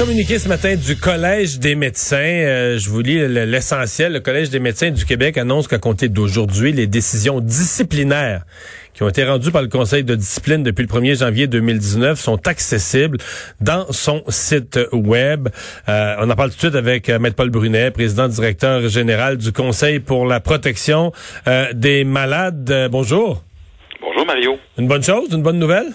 communiqué ce matin du Collège des médecins. Euh, je vous lis l'essentiel. Le Collège des médecins du Québec annonce qu'à compter d'aujourd'hui, les décisions disciplinaires qui ont été rendues par le Conseil de discipline depuis le 1er janvier 2019 sont accessibles dans son site web. Euh, on en parle tout de suite avec euh, Maître Paul Brunet, président directeur général du Conseil pour la protection des malades. bonjour. Bonjour Mario. Une bonne chose, une bonne nouvelle?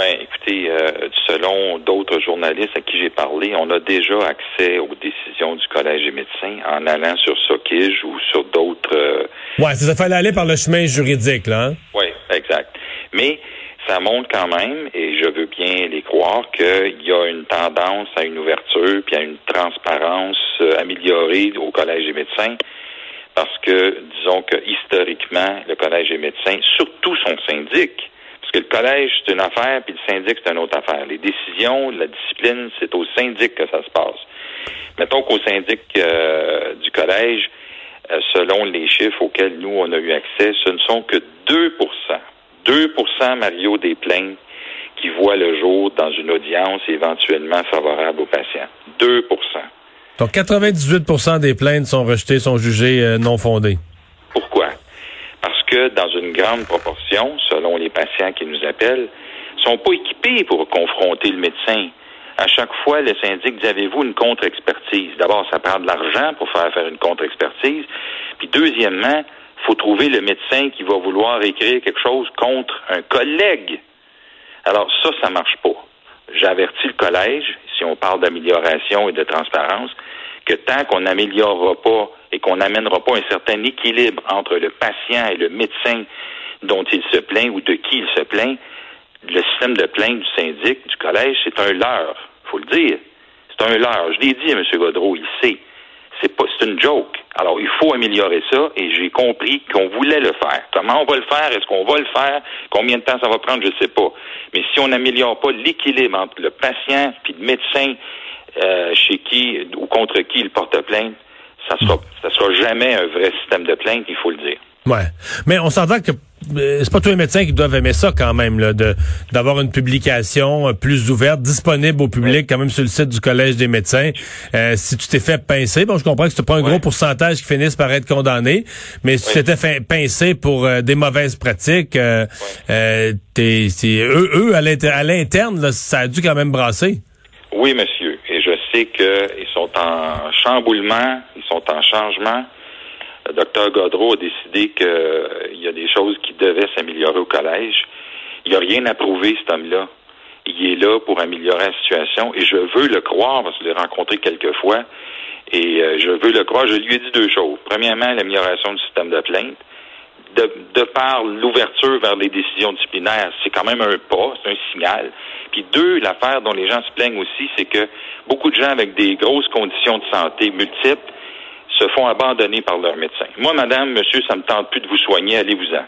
Ben, écoutez, euh, selon d'autres journalistes à qui j'ai parlé, on a déjà accès aux décisions du Collège des médecins en allant sur SOCIG ou sur d'autres. Euh, ouais, ça fallait aller par le chemin juridique, là. Hein? Oui, exact. Mais ça montre quand même, et je veux bien les croire, qu'il y a une tendance à une ouverture puis à une transparence euh, améliorée au Collège des médecins. Parce que, disons que historiquement, le Collège des médecins, surtout son syndic, parce que le collège, c'est une affaire, puis le syndic, c'est une autre affaire. Les décisions, la discipline, c'est au syndic que ça se passe. Mettons qu'au syndic euh, du collège, euh, selon les chiffres auxquels nous, on a eu accès, ce ne sont que 2% 2% Mario, des plaintes qui voient le jour dans une audience éventuellement favorable aux patients. 2% Donc 98% des plaintes sont rejetées, sont jugées euh, non fondées que dans une grande proportion, selon les patients qui nous appellent, sont pas équipés pour confronter le médecin. À chaque fois, le syndic dit avez-vous une contre-expertise? D'abord, ça prend de l'argent pour faire faire une contre-expertise. Puis deuxièmement, faut trouver le médecin qui va vouloir écrire quelque chose contre un collègue. Alors ça, ça marche pas. J'avertis le collège, si on parle d'amélioration et de transparence, que tant qu'on n'améliorera pas et qu'on n'amènera pas un certain équilibre entre le patient et le médecin dont il se plaint ou de qui il se plaint, le système de plainte du syndic, du collège, c'est un leurre. faut le dire. C'est un leurre. Je l'ai dit à M. Godreau, il sait. C'est pas, c'est une joke. Alors, il faut améliorer ça et j'ai compris qu'on voulait le faire. Comment on va le faire? Est-ce qu'on va le faire? Combien de temps ça va prendre? Je sais pas. Mais si on n'améliore pas l'équilibre entre le patient et le médecin euh, chez qui ou contre qui il porte plainte, ça sera, ça sera jamais un vrai système de plainte, il faut le dire. Ouais. Mais on s'entend que euh, c'est pas tous les médecins qui doivent aimer ça quand même, là, de d'avoir une publication euh, plus ouverte, disponible au public, quand même sur le site du Collège des médecins. Euh, si tu t'es fait pincer, bon, je comprends que c'est pas un gros pourcentage qui finissent par être condamnés, mais si tu t'étais fait pincer pour des mauvaises pratiques, euh, t'es, eux, eux à l'interne, ça a dû quand même brasser. Oui, monsieur. Et je sais qu'ils sont en chamboulement, ils sont en changement. Le docteur Godreau a décidé qu'il euh, y a des choses qui devaient s'améliorer au collège. Il n'y a rien à prouver, cet homme-là. Il est là pour améliorer la situation et je veux le croire parce que je l'ai rencontré quelques fois et euh, je veux le croire. Je lui ai dit deux choses. Premièrement, l'amélioration du système de plainte. De, de par l'ouverture vers les décisions disciplinaires, c'est quand même un pas, c'est un signal. Puis deux, l'affaire dont les gens se plaignent aussi, c'est que beaucoup de gens avec des grosses conditions de santé multiples se font abandonner par leur médecin. Moi, madame, monsieur, ça me tente plus de vous soigner, allez-vous-en.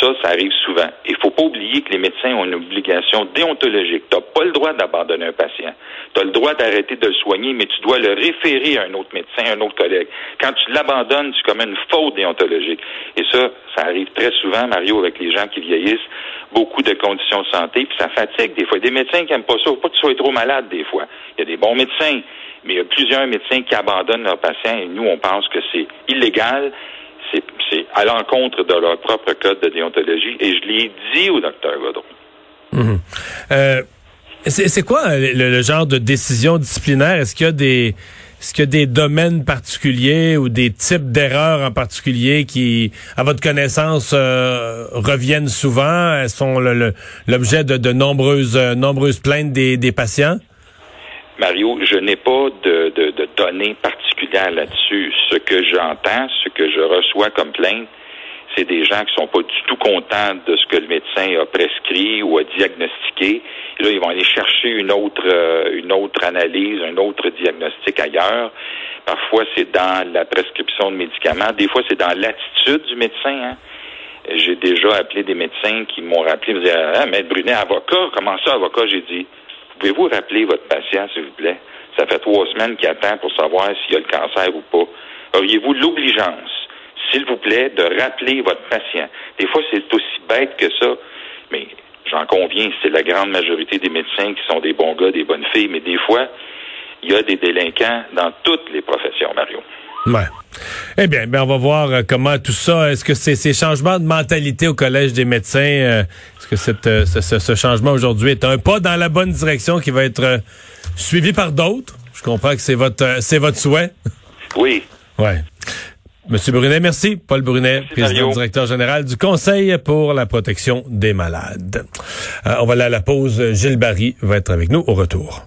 Ça, ça arrive souvent. Il faut pas oublier que les médecins ont une obligation déontologique. Tu n'as pas le droit d'abandonner un patient. Tu as le droit d'arrêter de le soigner, mais tu dois le référer à un autre médecin, à un autre collègue. Quand tu l'abandonnes, tu commets une faute déontologique. Et ça, ça arrive très souvent, Mario, avec les gens qui vieillissent, beaucoup de conditions de santé, puis ça fatigue des fois. Des médecins qui n'aiment pas ça, faut pas que tu sois trop malade des fois. Il y a des bons médecins, mais il y a plusieurs médecins qui abandonnent leurs patients et nous, on pense que c'est illégal, c'est à l'encontre de leur propre code de déontologie et je l'ai dit au docteur Godron. Mhm. Euh, c'est quoi le, genre de décision disciplinaire? Est-ce qu'il y a des est-ce qu'il y a des domaines particuliers ou des types d'erreurs en particulier qui, à votre connaissance, euh, reviennent souvent, Elles sont l'objet de, de, nombreuses, euh, nombreuses plaintes des, des patients? Mario, je n'ai pas de, de, de données particulières là-dessus. Ce que j'entends, que je reçois comme plainte, c'est des gens qui sont pas du tout contents de ce que le médecin a prescrit ou a diagnostiqué. Et là, ils vont aller chercher une autre, euh, une autre analyse, un autre diagnostic ailleurs. Parfois, c'est dans la prescription de médicaments. Des fois, c'est dans l'attitude du médecin. Hein. J'ai déjà appelé des médecins qui m'ont rappelé, me disaient, ah, Maître Brunet, avocat, comment ça, avocat? J'ai dit, Pouvez-vous rappeler votre patient, s'il vous plaît? Ça fait trois semaines qu'il attend pour savoir s'il a le cancer ou pas. Auriez-vous l'obligeance, s'il vous plaît, de rappeler votre patient? Des fois, c'est aussi bête que ça, mais J'en conviens, c'est la grande majorité des médecins qui sont des bons gars, des bonnes filles, mais des fois, il y a des délinquants dans toutes les professions, Mario. Ouais. Eh bien, ben on va voir euh, comment tout ça. Est-ce que c'est ces changements de mentalité au collège des médecins, euh, est-ce que cette, euh, ce, changement aujourd'hui est un pas dans la bonne direction qui va être suivi par d'autres? Je comprends que c'est votre c'est votre souhait. Oui. Ouais. Monsieur Brunet, merci. Paul Brunet, président directeur général du Conseil pour la protection des malades. on va aller à la pause. Gilles Barry va être avec nous au retour.